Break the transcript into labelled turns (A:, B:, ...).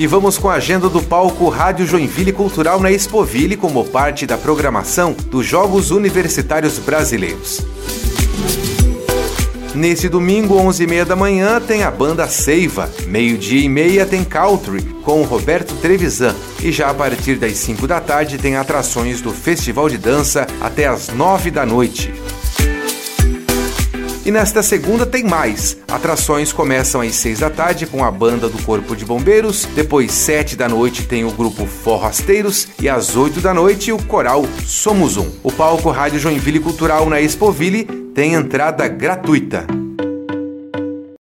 A: E vamos com a agenda do palco Rádio Joinville Cultural na Expoville como parte da programação dos Jogos Universitários Brasileiros. Nesse domingo, 11h30 da manhã, tem a banda Seiva. Meio-dia e meia tem Country, com Roberto Trevisan. E já a partir das 5 da tarde tem atrações do Festival de Dança até as 9 da noite. E nesta segunda tem mais. Atrações começam às 6 da tarde com a banda do Corpo de Bombeiros, depois 7 da noite tem o grupo Forrasteiros e às 8 da noite o coral Somos Um. O palco Rádio Joinville Cultural na Expoville tem entrada gratuita.